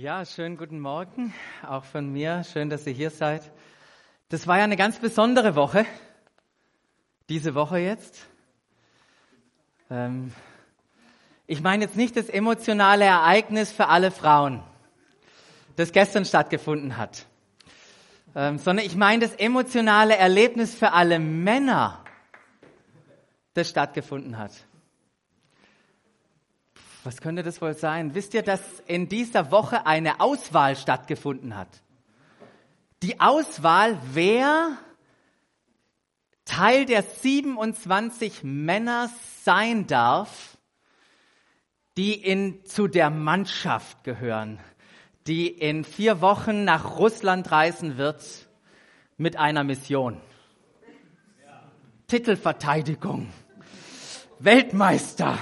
Ja, schönen guten Morgen, auch von mir. Schön, dass ihr hier seid. Das war ja eine ganz besondere Woche, diese Woche jetzt. Ähm, ich meine jetzt nicht das emotionale Ereignis für alle Frauen, das gestern stattgefunden hat, ähm, sondern ich meine das emotionale Erlebnis für alle Männer, das stattgefunden hat. Was könnte das wohl sein? Wisst ihr, dass in dieser Woche eine Auswahl stattgefunden hat? Die Auswahl, wer Teil der 27 Männer sein darf, die in, zu der Mannschaft gehören, die in vier Wochen nach Russland reisen wird mit einer Mission. Titelverteidigung. Weltmeister.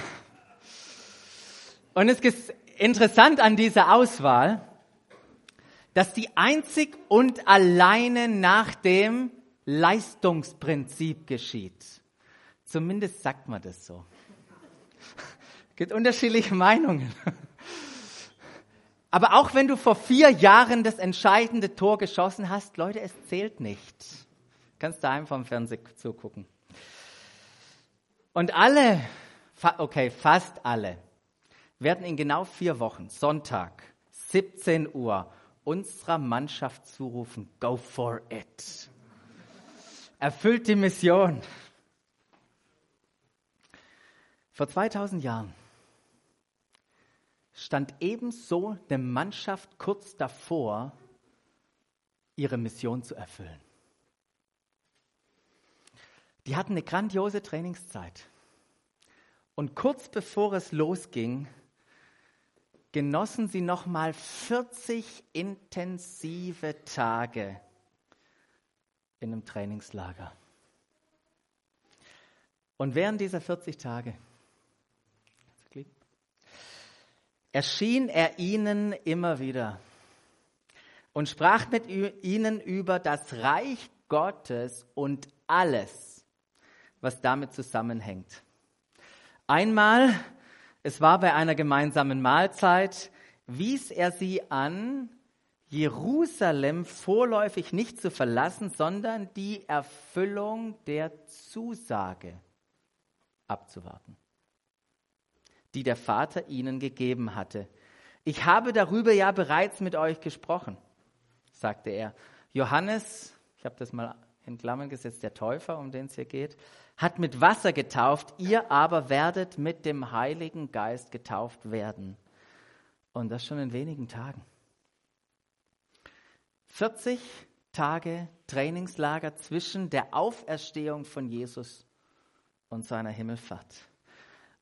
Und es ist interessant an dieser Auswahl, dass die einzig und alleine nach dem Leistungsprinzip geschieht. Zumindest sagt man das so. Es gibt unterschiedliche Meinungen. Aber auch wenn du vor vier Jahren das entscheidende Tor geschossen hast, Leute, es zählt nicht. Du kannst daheim vom Fernsehen zugucken. Und alle, okay, fast alle, werden in genau vier Wochen, Sonntag, 17 Uhr, unserer Mannschaft zurufen, go for it. Erfüllt die Mission. Vor 2000 Jahren stand ebenso eine Mannschaft kurz davor, ihre Mission zu erfüllen. Die hatten eine grandiose Trainingszeit. Und kurz bevor es losging, genossen sie nochmal 40 intensive Tage in einem Trainingslager. Und während dieser 40 Tage erschien er ihnen immer wieder und sprach mit ihnen über das Reich Gottes und alles, was damit zusammenhängt. Einmal es war bei einer gemeinsamen Mahlzeit, wies er sie an, Jerusalem vorläufig nicht zu verlassen, sondern die Erfüllung der Zusage abzuwarten, die der Vater ihnen gegeben hatte. Ich habe darüber ja bereits mit euch gesprochen, sagte er. Johannes, ich habe das mal in Klammern gesetzt, der Täufer, um den es hier geht, hat mit Wasser getauft, ihr aber werdet mit dem Heiligen Geist getauft werden. Und das schon in wenigen Tagen. 40 Tage Trainingslager zwischen der Auferstehung von Jesus und seiner Himmelfahrt.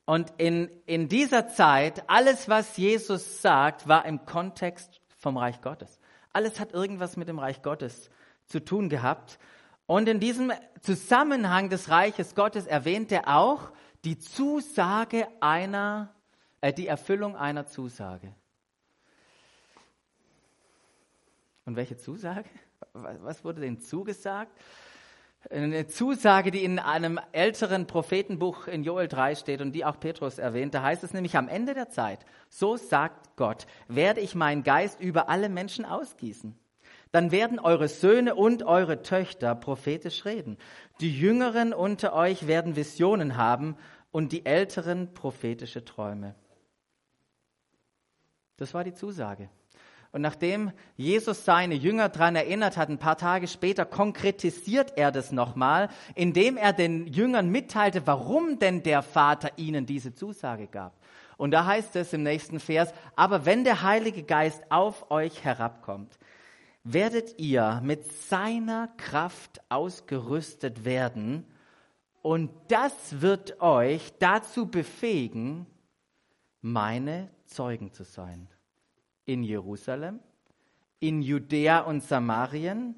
Und in, in dieser Zeit, alles, was Jesus sagt, war im Kontext vom Reich Gottes. Alles hat irgendwas mit dem Reich Gottes zu tun gehabt. Und in diesem Zusammenhang des Reiches Gottes erwähnt er auch die Zusage einer, äh, die Erfüllung einer Zusage. Und welche Zusage? Was wurde denn zugesagt? Eine Zusage, die in einem älteren Prophetenbuch in Joel 3 steht und die auch Petrus erwähnt. Da heißt es nämlich am Ende der Zeit, so sagt Gott, werde ich meinen Geist über alle Menschen ausgießen dann werden eure Söhne und eure Töchter prophetisch reden. Die Jüngeren unter euch werden Visionen haben und die Älteren prophetische Träume. Das war die Zusage. Und nachdem Jesus seine Jünger daran erinnert hat, ein paar Tage später konkretisiert er das nochmal, indem er den Jüngern mitteilte, warum denn der Vater ihnen diese Zusage gab. Und da heißt es im nächsten Vers, aber wenn der Heilige Geist auf euch herabkommt, werdet ihr mit seiner Kraft ausgerüstet werden und das wird euch dazu befähigen, meine Zeugen zu sein. In Jerusalem, in Judäa und Samarien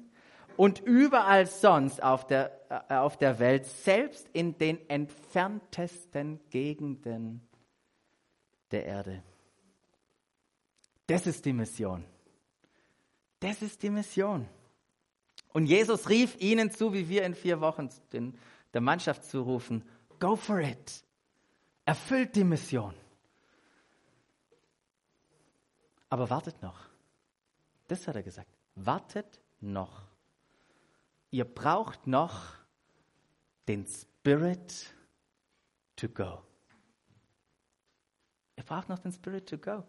und überall sonst auf der, äh, auf der Welt, selbst in den entferntesten Gegenden der Erde. Das ist die Mission. Das ist die Mission. Und Jesus rief ihnen zu, wie wir in vier Wochen den, der Mannschaft zurufen, go for it. Erfüllt die Mission. Aber wartet noch. Das hat er gesagt. Wartet noch. Ihr braucht noch den Spirit to go. Ihr braucht noch den Spirit to go.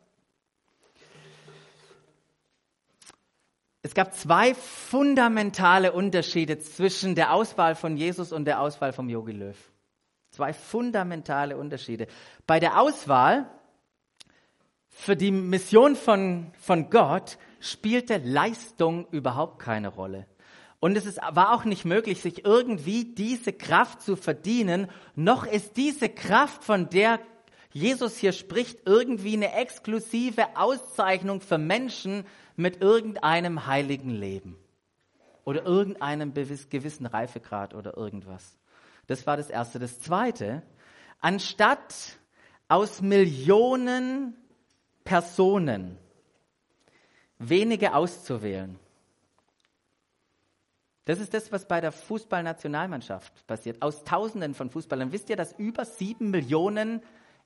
Es gab zwei fundamentale Unterschiede zwischen der Auswahl von Jesus und der Auswahl vom Yogi Löw. Zwei fundamentale Unterschiede. Bei der Auswahl für die Mission von, von Gott spielte Leistung überhaupt keine Rolle. Und es ist, war auch nicht möglich, sich irgendwie diese Kraft zu verdienen, noch ist diese Kraft, von der Jesus hier spricht, irgendwie eine exklusive Auszeichnung für Menschen mit irgendeinem heiligen Leben oder irgendeinem gewissen Reifegrad oder irgendwas. Das war das Erste. Das Zweite, anstatt aus Millionen Personen wenige auszuwählen, das ist das, was bei der Fußballnationalmannschaft passiert. Aus Tausenden von Fußballern. Wisst ihr, dass über sieben Millionen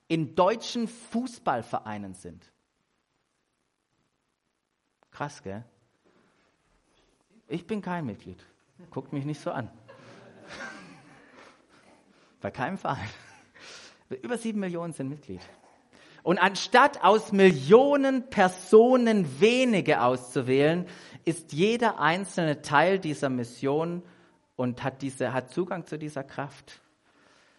in deutschen Fußballvereinen sind? Krass, gell? Ich bin kein Mitglied. Guckt mich nicht so an. Bei keinem Verein. Über sieben Millionen sind Mitglied. Und anstatt aus Millionen Personen wenige auszuwählen, ist jeder einzelne Teil dieser Mission und hat, diese, hat Zugang zu dieser Kraft.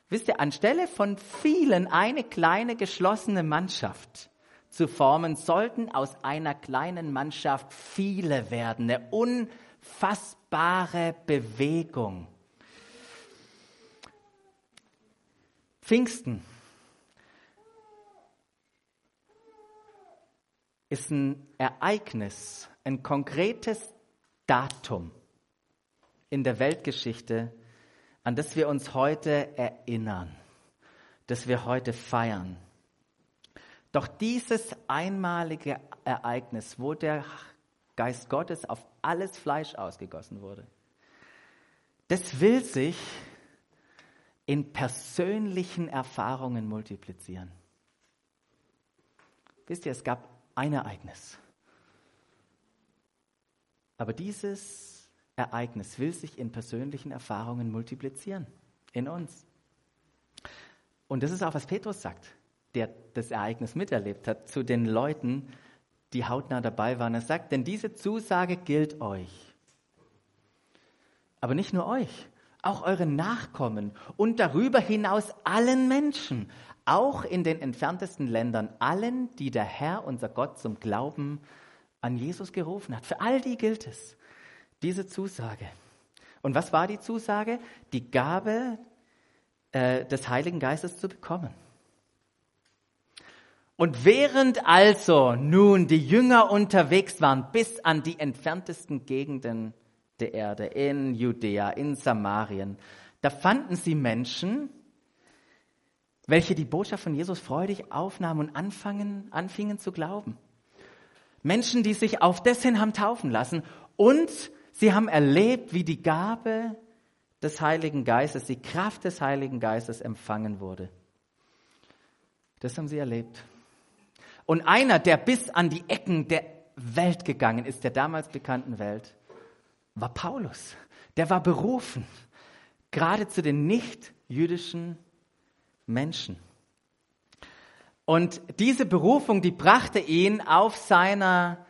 Wisst ihr, anstelle von vielen eine kleine geschlossene Mannschaft zu formen, sollten aus einer kleinen Mannschaft viele werden. Eine unfassbare Bewegung. Pfingsten ist ein Ereignis, ein konkretes Datum in der Weltgeschichte, an das wir uns heute erinnern, das wir heute feiern. Doch dieses einmalige Ereignis, wo der Geist Gottes auf alles Fleisch ausgegossen wurde, das will sich in persönlichen Erfahrungen multiplizieren. Wisst ihr, es gab ein Ereignis. Aber dieses Ereignis will sich in persönlichen Erfahrungen multiplizieren, in uns. Und das ist auch, was Petrus sagt, der das Ereignis miterlebt hat, zu den Leuten, die hautnah dabei waren. Er sagt, denn diese Zusage gilt euch. Aber nicht nur euch, auch euren Nachkommen und darüber hinaus allen Menschen, auch in den entferntesten Ländern, allen, die der Herr, unser Gott, zum Glauben an Jesus gerufen hat. Für all die gilt es, diese Zusage. Und was war die Zusage? Die Gabe äh, des Heiligen Geistes zu bekommen. Und während also nun die Jünger unterwegs waren bis an die entferntesten Gegenden der Erde, in Judäa, in Samarien, da fanden sie Menschen, welche die Botschaft von Jesus freudig aufnahmen und anfangen, anfingen zu glauben. Menschen, die sich auf das hin haben taufen lassen und sie haben erlebt, wie die Gabe des Heiligen Geistes, die Kraft des Heiligen Geistes empfangen wurde. Das haben sie erlebt. Und einer, der bis an die Ecken der Welt gegangen ist, der damals bekannten Welt, war Paulus. Der war berufen, gerade zu den nicht-jüdischen Menschen. Und diese Berufung, die brachte ihn auf seiner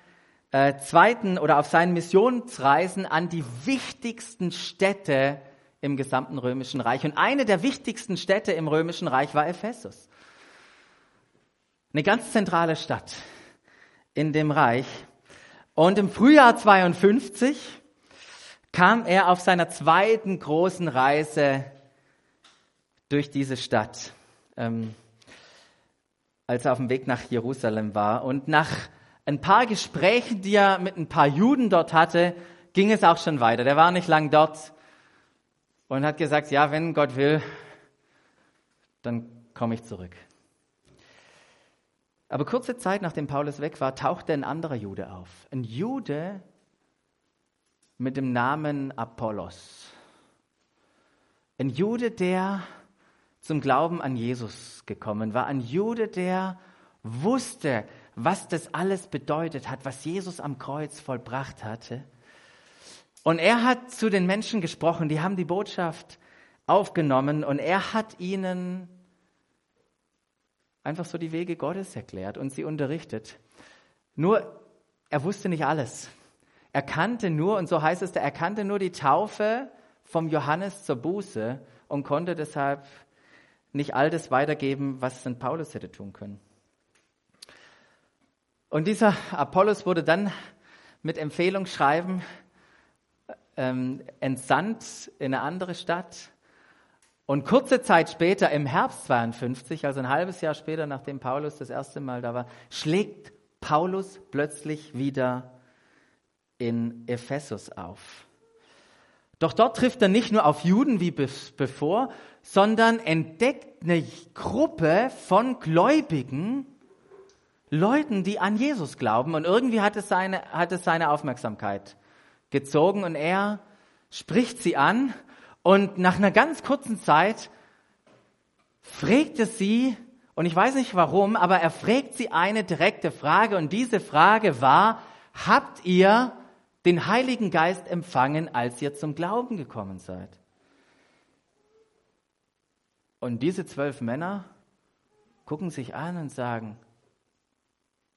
äh, zweiten oder auf seinen Missionsreisen an die wichtigsten Städte im gesamten römischen Reich. Und eine der wichtigsten Städte im römischen Reich war Ephesus. Eine ganz zentrale Stadt in dem Reich. Und im Frühjahr 52 kam er auf seiner zweiten großen Reise durch diese Stadt, ähm, als er auf dem Weg nach Jerusalem war. Und nach ein paar Gesprächen, die er mit ein paar Juden dort hatte, ging es auch schon weiter. Der war nicht lang dort und hat gesagt, ja, wenn Gott will, dann komme ich zurück. Aber kurze Zeit nachdem Paulus weg war, tauchte ein anderer Jude auf. Ein Jude mit dem Namen Apollos. Ein Jude, der zum Glauben an Jesus gekommen war. Ein Jude, der wusste, was das alles bedeutet hat, was Jesus am Kreuz vollbracht hatte. Und er hat zu den Menschen gesprochen, die haben die Botschaft aufgenommen und er hat ihnen einfach so die Wege Gottes erklärt und sie unterrichtet. Nur, er wusste nicht alles. Er kannte nur, und so heißt es, er kannte nur die Taufe vom Johannes zur Buße und konnte deshalb nicht all das weitergeben, was St. Paulus hätte tun können. Und dieser Apollos wurde dann mit Empfehlungsschreiben ähm, entsandt in eine andere Stadt. Und kurze Zeit später, im Herbst 52, also ein halbes Jahr später, nachdem Paulus das erste Mal da war, schlägt Paulus plötzlich wieder in Ephesus auf. Doch dort trifft er nicht nur auf Juden wie bevor, sondern entdeckt eine Gruppe von Gläubigen, Leuten, die an Jesus glauben. Und irgendwie hat es seine, hat es seine Aufmerksamkeit gezogen und er spricht sie an und nach einer ganz kurzen Zeit fragt er sie, und ich weiß nicht warum, aber er fragt sie eine direkte Frage und diese Frage war, habt ihr den Heiligen Geist empfangen, als ihr zum Glauben gekommen seid? Und diese zwölf Männer gucken sich an und sagen,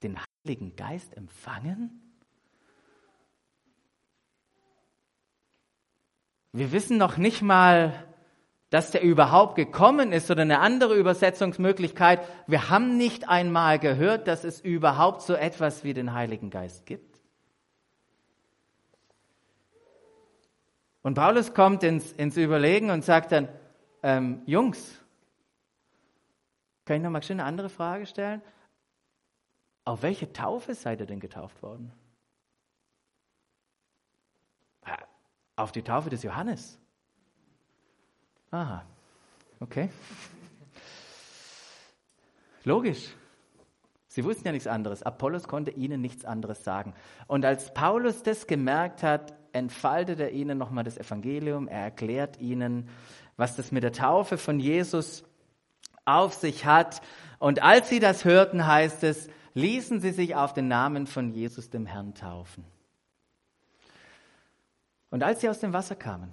den Heiligen Geist empfangen? Wir wissen noch nicht mal, dass der überhaupt gekommen ist oder eine andere Übersetzungsmöglichkeit. Wir haben nicht einmal gehört, dass es überhaupt so etwas wie den Heiligen Geist gibt. Und Paulus kommt ins, ins Überlegen und sagt dann, ähm, Jungs, kann ich noch mal eine andere Frage stellen? Auf welche Taufe seid ihr denn getauft worden? Auf die Taufe des Johannes. Aha, okay. Logisch. Sie wussten ja nichts anderes. Apollos konnte ihnen nichts anderes sagen. Und als Paulus das gemerkt hat, entfaltet er ihnen nochmal das Evangelium. Er erklärt ihnen, was das mit der Taufe von Jesus auf sich hat. Und als sie das hörten, heißt es, ließen sie sich auf den Namen von Jesus dem Herrn taufen. Und als sie aus dem Wasser kamen,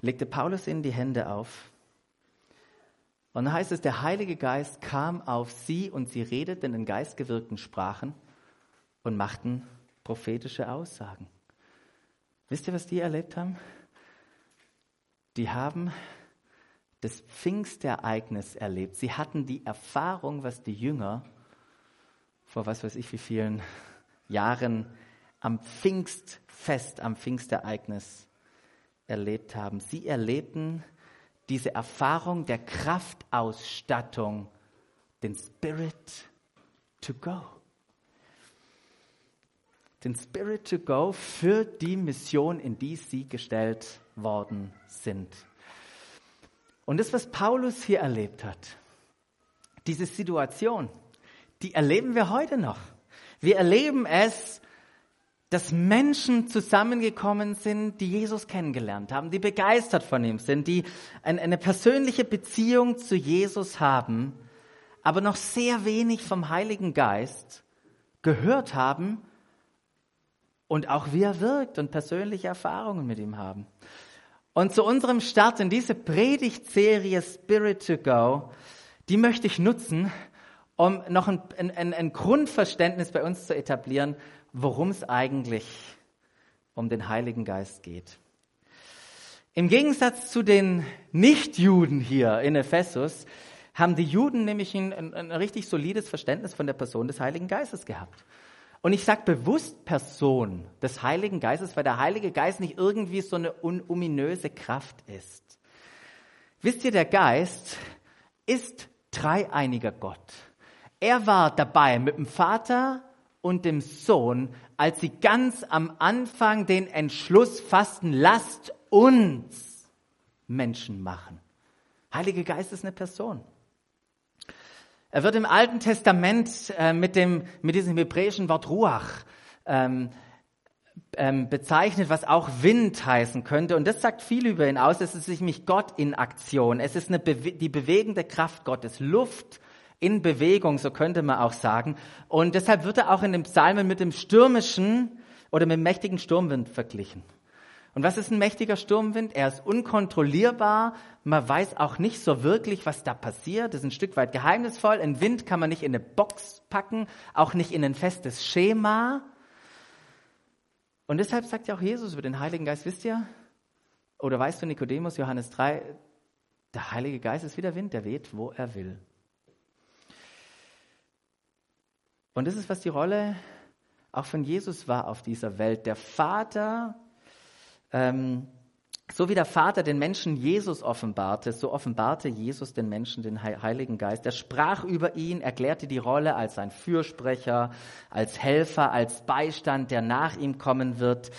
legte Paulus ihnen die Hände auf. Und dann heißt es, der Heilige Geist kam auf sie und sie redeten in geistgewirkten Sprachen und machten prophetische Aussagen. Wisst ihr, was die erlebt haben? Die haben das Pfingstereignis erlebt. Sie hatten die Erfahrung, was die Jünger vor was weiß ich wie vielen Jahren am Pfingstfest, am Pfingstereignis erlebt haben. Sie erlebten diese Erfahrung der Kraftausstattung, den Spirit to go. Den Spirit to go für die Mission, in die sie gestellt worden sind. Und das, was Paulus hier erlebt hat, diese Situation, die erleben wir heute noch. Wir erleben es dass Menschen zusammengekommen sind, die Jesus kennengelernt haben, die begeistert von ihm sind, die eine persönliche Beziehung zu Jesus haben, aber noch sehr wenig vom Heiligen Geist gehört haben und auch wie er wirkt und persönliche Erfahrungen mit ihm haben. Und zu unserem Start in diese Predigtserie Spirit to Go, die möchte ich nutzen, um noch ein, ein, ein Grundverständnis bei uns zu etablieren, worum es eigentlich um den Heiligen Geist geht. Im Gegensatz zu den Nichtjuden hier in Ephesus haben die Juden nämlich ein, ein, ein richtig solides Verständnis von der Person des Heiligen Geistes gehabt. Und ich sage bewusst Person des Heiligen Geistes, weil der Heilige Geist nicht irgendwie so eine ominöse Kraft ist. Wisst ihr, der Geist ist dreieiniger Gott. Er war dabei mit dem Vater, und dem Sohn, als sie ganz am Anfang den Entschluss fassten, lasst uns Menschen machen. Heilige Geist ist eine Person. Er wird im Alten Testament äh, mit, dem, mit diesem hebräischen Wort Ruach ähm, ähm, bezeichnet, was auch Wind heißen könnte. Und das sagt viel über ihn aus. Es ist nämlich Gott in Aktion. Es ist eine Bewe die bewegende Kraft Gottes. Luft in Bewegung, so könnte man auch sagen. Und deshalb wird er auch in den Psalmen mit dem stürmischen oder mit dem mächtigen Sturmwind verglichen. Und was ist ein mächtiger Sturmwind? Er ist unkontrollierbar. Man weiß auch nicht so wirklich, was da passiert. Das ist ein Stück weit geheimnisvoll. Ein Wind kann man nicht in eine Box packen, auch nicht in ein festes Schema. Und deshalb sagt ja auch Jesus über den Heiligen Geist, wisst ihr, oder weißt du, Nikodemus, Johannes 3, der Heilige Geist ist wie der Wind, der weht, wo er will. Und das ist, was die Rolle auch von Jesus war auf dieser Welt. Der Vater ähm, so wie der Vater den Menschen Jesus offenbarte, so offenbarte Jesus den Menschen den Heiligen Geist. Er sprach über ihn, erklärte die Rolle als sein Fürsprecher, als Helfer, als Beistand, der nach ihm kommen wird.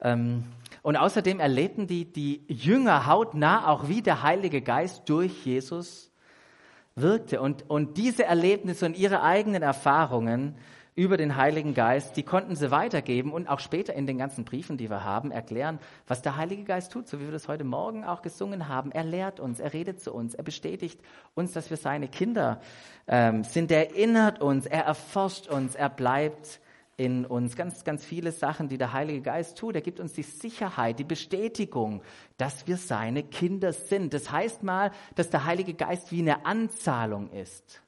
Ähm, und außerdem erlebten die, die Jünger hautnah auch, wie der Heilige Geist durch Jesus wirkte. Und, und diese Erlebnisse und ihre eigenen Erfahrungen über den Heiligen Geist, die konnten sie weitergeben und auch später in den ganzen Briefen, die wir haben, erklären, was der Heilige Geist tut, so wie wir das heute Morgen auch gesungen haben. Er lehrt uns, er redet zu uns, er bestätigt uns, dass wir seine Kinder ähm, sind, er erinnert uns, er erforscht uns, er bleibt in uns. Ganz, ganz viele Sachen, die der Heilige Geist tut. Er gibt uns die Sicherheit, die Bestätigung, dass wir seine Kinder sind. Das heißt mal, dass der Heilige Geist wie eine Anzahlung ist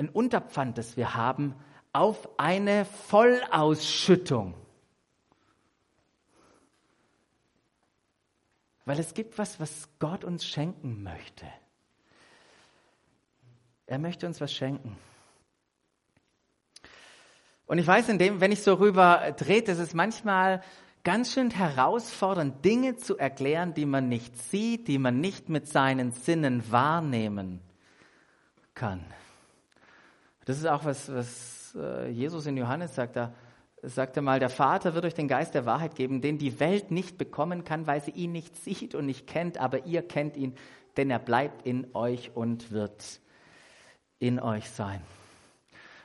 ein Unterpfand, das wir haben, auf eine Vollausschüttung. Weil es gibt was, was Gott uns schenken möchte. Er möchte uns was schenken. Und ich weiß, in dem, wenn ich so rüber drehe, ist es manchmal ganz schön herausfordernd, Dinge zu erklären, die man nicht sieht, die man nicht mit seinen Sinnen wahrnehmen kann. Das ist auch was, was äh, Jesus in Johannes sagt. Da sagt er mal, der Vater wird euch den Geist der Wahrheit geben, den die Welt nicht bekommen kann, weil sie ihn nicht sieht und nicht kennt, aber ihr kennt ihn, denn er bleibt in euch und wird in euch sein.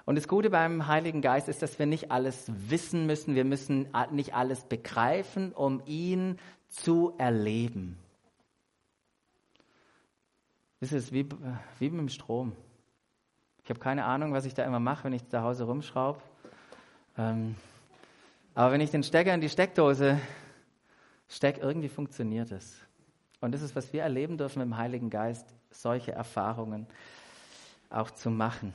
Und das Gute beim Heiligen Geist ist, dass wir nicht alles wissen müssen, wir müssen nicht alles begreifen, um ihn zu erleben. Das ist wie, wie mit dem Strom. Ich habe keine Ahnung, was ich da immer mache, wenn ich zu Hause rumschraube. Ähm, aber wenn ich den Stecker in die Steckdose stecke, irgendwie funktioniert es. Und das ist, was wir erleben dürfen im Heiligen Geist, solche Erfahrungen auch zu machen.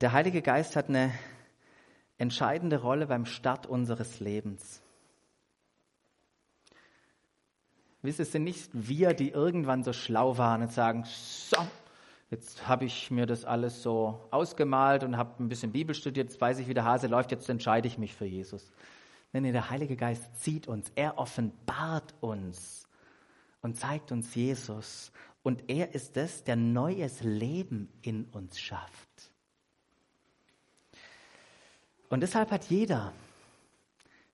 Der Heilige Geist hat eine entscheidende Rolle beim Start unseres Lebens. Wisst ihr, es sind nicht wir, die irgendwann so schlau waren und sagen, so, jetzt habe ich mir das alles so ausgemalt und habe ein bisschen Bibel studiert, jetzt weiß ich, wie der Hase läuft, jetzt entscheide ich mich für Jesus. Nein, nee, der Heilige Geist zieht uns, er offenbart uns und zeigt uns Jesus. Und er ist es, der neues Leben in uns schafft. Und deshalb hat jeder,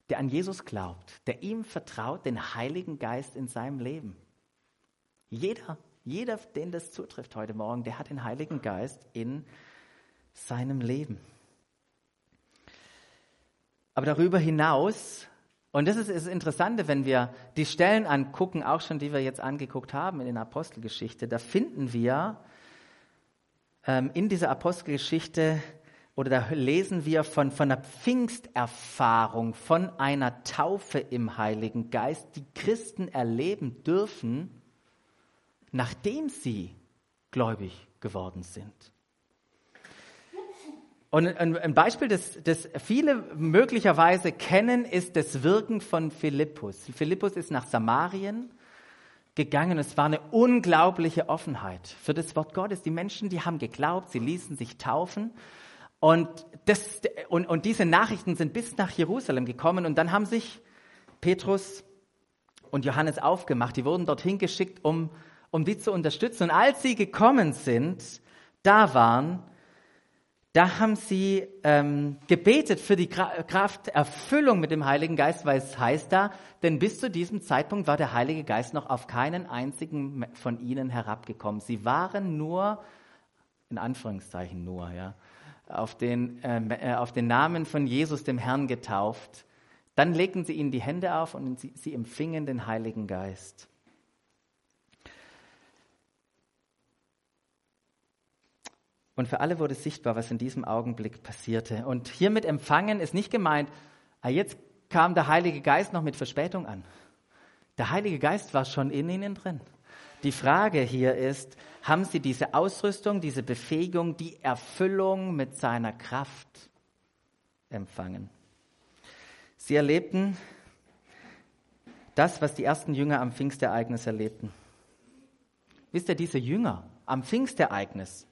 der an Jesus glaubt, der ihm vertraut, den Heiligen Geist in seinem Leben. Jeder, jeder, den das zutrifft heute Morgen, der hat den Heiligen Geist in seinem Leben. Aber darüber hinaus, und das ist das Interessante, wenn wir die Stellen angucken, auch schon die wir jetzt angeguckt haben in der Apostelgeschichte, da finden wir ähm, in dieser Apostelgeschichte oder da lesen wir von, von einer Pfingsterfahrung, von einer Taufe im Heiligen Geist, die Christen erleben dürfen, nachdem sie gläubig geworden sind. Und ein Beispiel, das, das viele möglicherweise kennen, ist das Wirken von Philippus. Philippus ist nach Samarien gegangen. Es war eine unglaubliche Offenheit für das Wort Gottes. Die Menschen, die haben geglaubt, sie ließen sich taufen. Und, das, und, und diese Nachrichten sind bis nach Jerusalem gekommen und dann haben sich Petrus und Johannes aufgemacht. Die wurden dorthin geschickt, um, um die zu unterstützen. Und als sie gekommen sind, da waren, da haben sie ähm, gebetet für die Krafterfüllung mit dem Heiligen Geist, weil es heißt da, denn bis zu diesem Zeitpunkt war der Heilige Geist noch auf keinen einzigen von ihnen herabgekommen. Sie waren nur, in Anführungszeichen nur, ja, auf den, ähm, äh, auf den Namen von Jesus, dem Herrn, getauft. Dann legten sie ihnen die Hände auf und sie, sie empfingen den Heiligen Geist. Und für alle wurde sichtbar, was in diesem Augenblick passierte. Und hiermit empfangen ist nicht gemeint, ah, jetzt kam der Heilige Geist noch mit Verspätung an. Der Heilige Geist war schon in ihnen drin. Die Frage hier ist, haben sie diese Ausrüstung, diese Befähigung, die Erfüllung mit seiner Kraft empfangen? Sie erlebten das, was die ersten Jünger am Pfingstereignis erlebten. Wisst ihr, diese Jünger am Pfingstereignis,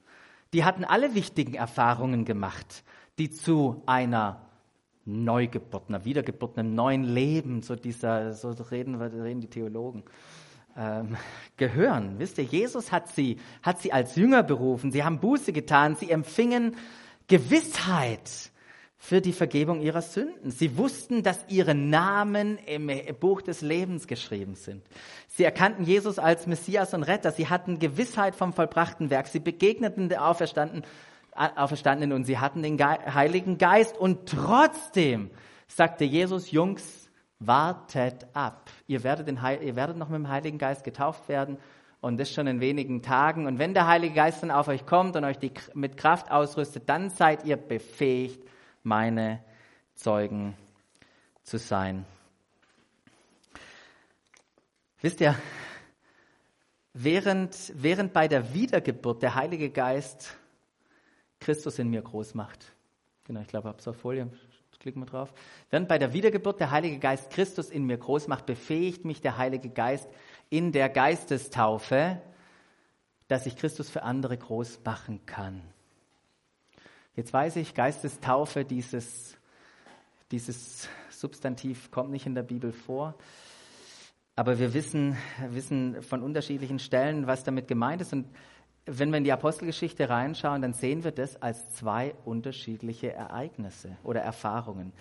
die hatten alle wichtigen Erfahrungen gemacht, die zu einer Neugeburt, einer Wiedergeburt, einem neuen Leben, so dieser, so reden, reden die Theologen, ähm, gehören. Wisst ihr, Jesus hat sie, hat sie als Jünger berufen. Sie haben Buße getan. Sie empfingen Gewissheit für die Vergebung ihrer Sünden. Sie wussten, dass ihre Namen im Buch des Lebens geschrieben sind. Sie erkannten Jesus als Messias und Retter. Sie hatten Gewissheit vom vollbrachten Werk. Sie begegneten der Auferstandenen, Auferstandenen und sie hatten den Heiligen Geist. Und trotzdem sagte Jesus, Jungs, wartet ab. Ihr werdet, ihr werdet noch mit dem Heiligen Geist getauft werden und das schon in wenigen Tagen. Und wenn der Heilige Geist dann auf euch kommt und euch die, mit Kraft ausrüstet, dann seid ihr befähigt, meine Zeugen zu sein. Wisst ihr, während, während bei der Wiedergeburt der Heilige Geist Christus in mir groß macht, genau, ich glaube, ich habe es auf Folie, klicken wir drauf, während bei der Wiedergeburt der Heilige Geist Christus in mir groß macht, befähigt mich der Heilige Geist in der Geistestaufe, dass ich Christus für andere groß machen kann. Jetzt weiß ich, Geistestaufe, dieses, dieses Substantiv kommt nicht in der Bibel vor. Aber wir wissen, wissen von unterschiedlichen Stellen, was damit gemeint ist. Und wenn wir in die Apostelgeschichte reinschauen, dann sehen wir das als zwei unterschiedliche Ereignisse oder Erfahrungen.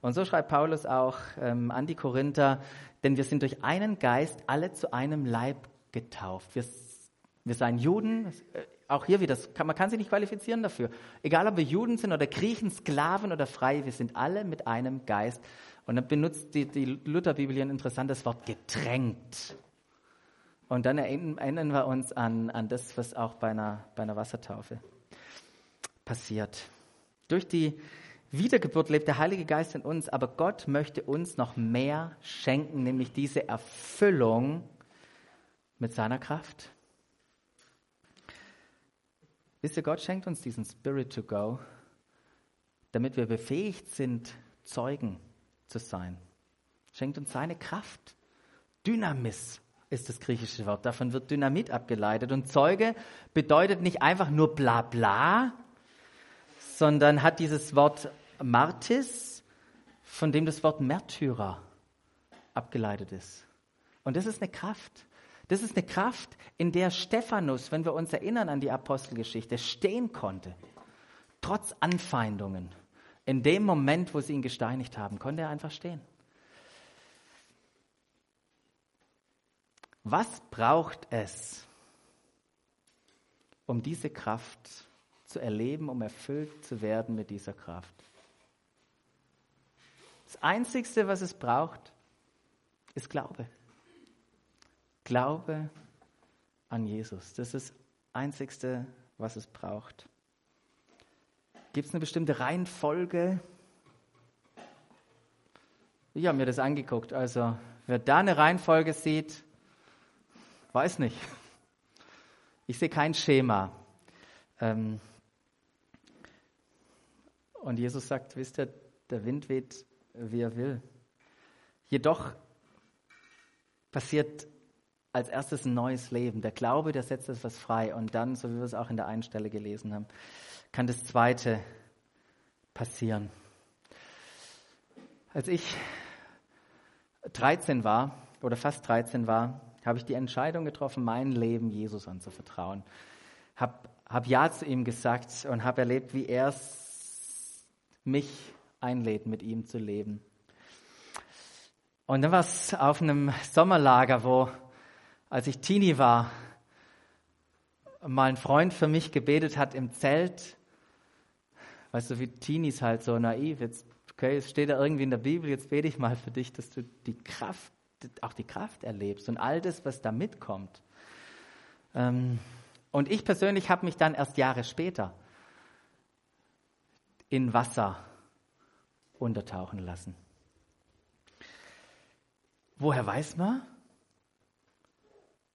Und so schreibt Paulus auch ähm, an die Korinther, denn wir sind durch einen Geist alle zu einem Leib getauft. Wir, wir seien Juden, auch hier wieder, man kann sich nicht qualifizieren dafür. Egal, ob wir Juden sind oder Griechen, Sklaven oder Freie, wir sind alle mit einem Geist. Und dann benutzt die, die Lutherbibel ein interessantes Wort, getränkt. Und dann erinnern wir uns an, an das, was auch bei einer, bei einer Wassertaufe passiert. Durch die Wiedergeburt lebt der Heilige Geist in uns, aber Gott möchte uns noch mehr schenken, nämlich diese Erfüllung mit seiner Kraft. Wisst ihr, Gott schenkt uns diesen Spirit to go, damit wir befähigt sind, Zeugen zu sein. Schenkt uns seine Kraft. Dynamis ist das griechische Wort. Davon wird Dynamit abgeleitet. Und Zeuge bedeutet nicht einfach nur bla bla, sondern hat dieses Wort Martis, von dem das Wort Märtyrer abgeleitet ist. Und das ist eine Kraft. Das ist eine Kraft, in der Stephanus, wenn wir uns erinnern an die Apostelgeschichte, stehen konnte. Trotz Anfeindungen. In dem Moment, wo sie ihn gesteinigt haben, konnte er einfach stehen. Was braucht es, um diese Kraft zu erleben, um erfüllt zu werden mit dieser Kraft? Das Einzige, was es braucht, ist Glaube. Glaube an Jesus. Das ist das Einzigste, was es braucht. Gibt es eine bestimmte Reihenfolge? Ich habe mir das angeguckt. Also, wer da eine Reihenfolge sieht, weiß nicht. Ich sehe kein Schema. Ähm, und Jesus sagt, wisst ihr, der Wind weht, wie er will. Jedoch passiert als erstes ein neues Leben. Der Glaube, der setzt etwas frei. Und dann, so wie wir es auch in der einen Stelle gelesen haben, kann das Zweite passieren. Als ich 13 war oder fast 13 war, habe ich die Entscheidung getroffen, mein Leben Jesus anzuvertrauen. Habe hab Ja zu ihm gesagt und habe erlebt, wie er mich einlädt, mit ihm zu leben. Und dann war es auf einem Sommerlager, wo als ich Teenie war, mal ein Freund für mich gebetet hat im Zelt. Weißt du, wie Teenies halt so naiv. Jetzt, okay, es steht da irgendwie in der Bibel, jetzt bete ich mal für dich, dass du die Kraft, auch die Kraft erlebst und all das, was da mitkommt. Ähm, und ich persönlich habe mich dann erst Jahre später in Wasser untertauchen lassen. Woher weiß man,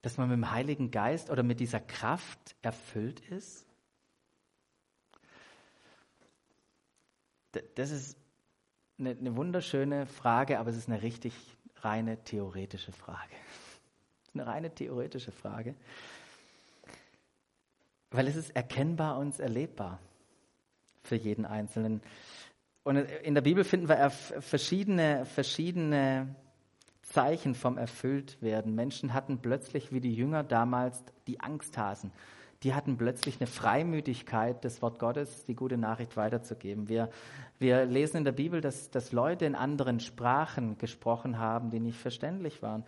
dass man mit dem Heiligen Geist oder mit dieser Kraft erfüllt ist? Das ist eine, eine wunderschöne Frage, aber es ist eine richtig reine theoretische Frage. Eine reine theoretische Frage, weil es ist erkennbar und erlebbar für jeden Einzelnen. Und in der Bibel finden wir verschiedene, verschiedene Zeichen vom Erfülltwerden. Menschen hatten plötzlich, wie die Jünger damals, die Angsthasen. Die hatten plötzlich eine Freimütigkeit, das Wort Gottes, die gute Nachricht weiterzugeben. Wir, wir lesen in der Bibel, dass, dass Leute in anderen Sprachen gesprochen haben, die nicht verständlich waren.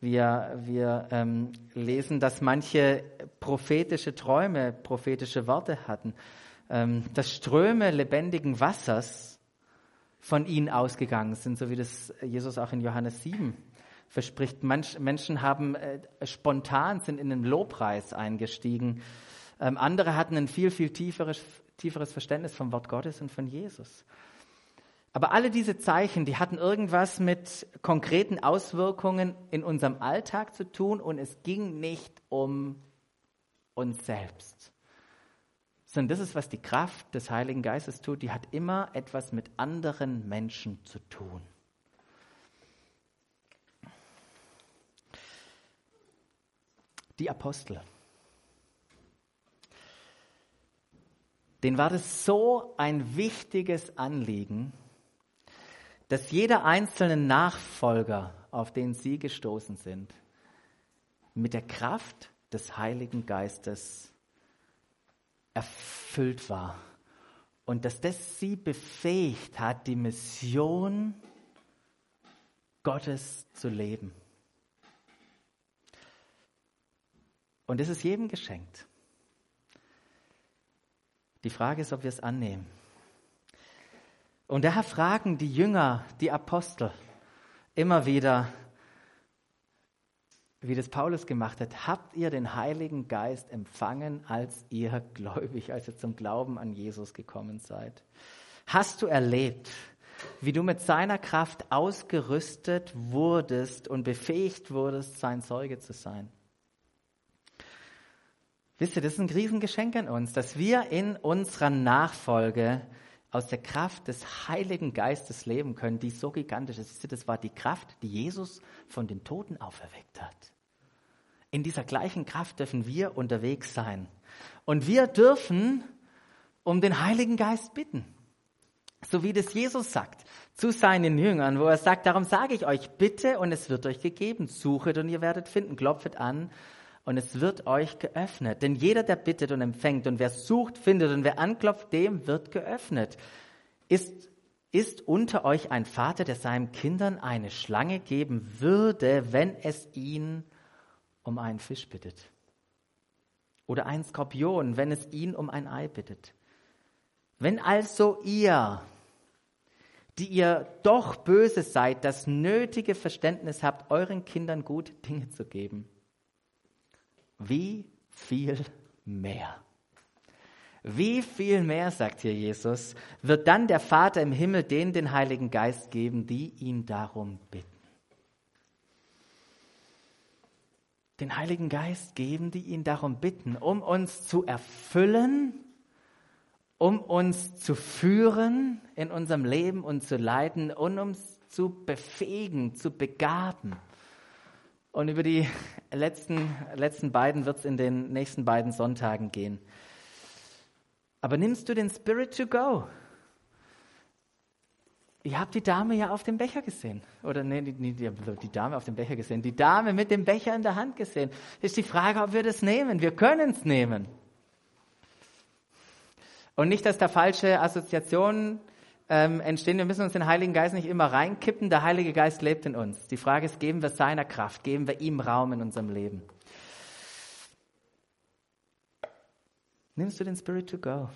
Wir, wir ähm, lesen, dass manche prophetische Träume, prophetische Worte hatten, ähm, dass Ströme lebendigen Wassers von ihnen ausgegangen sind, so wie das Jesus auch in Johannes 7 verspricht. Manch, Menschen haben äh, spontan sind in den Lobpreis eingestiegen. Ähm, andere hatten ein viel, viel tieferes, tieferes Verständnis vom Wort Gottes und von Jesus. Aber alle diese Zeichen, die hatten irgendwas mit konkreten Auswirkungen in unserem Alltag zu tun und es ging nicht um uns selbst sondern das ist, was die Kraft des Heiligen Geistes tut, die hat immer etwas mit anderen Menschen zu tun. Die Apostel. Denen war das so ein wichtiges Anliegen, dass jeder einzelne Nachfolger, auf den sie gestoßen sind, mit der Kraft des Heiligen Geistes erfüllt war. Und dass das sie befähigt hat, die Mission Gottes zu leben. Und es ist jedem geschenkt. Die Frage ist, ob wir es annehmen. Und daher fragen die Jünger, die Apostel immer wieder, wie das Paulus gemacht hat, habt ihr den Heiligen Geist empfangen, als ihr gläubig, als ihr zum Glauben an Jesus gekommen seid? Hast du erlebt, wie du mit seiner Kraft ausgerüstet wurdest und befähigt wurdest, sein Zeuge zu sein? Wisst ihr, das ist ein Riesengeschenk an uns, dass wir in unserer Nachfolge aus der Kraft des Heiligen Geistes leben können, die so gigantisch ist. Das war die Kraft, die Jesus von den Toten auferweckt hat. In dieser gleichen Kraft dürfen wir unterwegs sein. Und wir dürfen um den Heiligen Geist bitten. So wie das Jesus sagt zu seinen Jüngern, wo er sagt, darum sage ich euch, bitte und es wird euch gegeben. Suchet und ihr werdet finden, klopfet an und es wird euch geöffnet. Denn jeder, der bittet und empfängt und wer sucht, findet und wer anklopft, dem wird geöffnet. Ist, ist unter euch ein Vater, der seinen Kindern eine Schlange geben würde, wenn es ihn um einen Fisch bittet? Oder ein Skorpion, wenn es ihn um ein Ei bittet? Wenn also ihr, die ihr doch böse seid, das nötige Verständnis habt, euren Kindern gute Dinge zu geben, wie viel mehr? Wie viel mehr, sagt hier Jesus, wird dann der Vater im Himmel denen den Heiligen Geist geben, die ihn darum bitten? Den Heiligen Geist geben, die ihn darum bitten, um uns zu erfüllen, um uns zu führen in unserem Leben und zu leiten und uns zu befähigen, zu begaben. Und über die letzten, letzten beiden wird es in den nächsten beiden Sonntagen gehen. Aber nimmst du den Spirit to go? Ihr habt die Dame ja auf dem Becher gesehen. Oder nee, die, die, die Dame auf dem Becher gesehen. Die Dame mit dem Becher in der Hand gesehen. Ist die Frage, ob wir das nehmen. Wir können es nehmen. Und nicht, dass da falsche Assoziationen ähm, entstehen. Wir müssen uns den Heiligen Geist nicht immer reinkippen. Der Heilige Geist lebt in uns. Die Frage ist, geben wir seiner Kraft, geben wir ihm Raum in unserem Leben? Nimmst du den Spirit to go?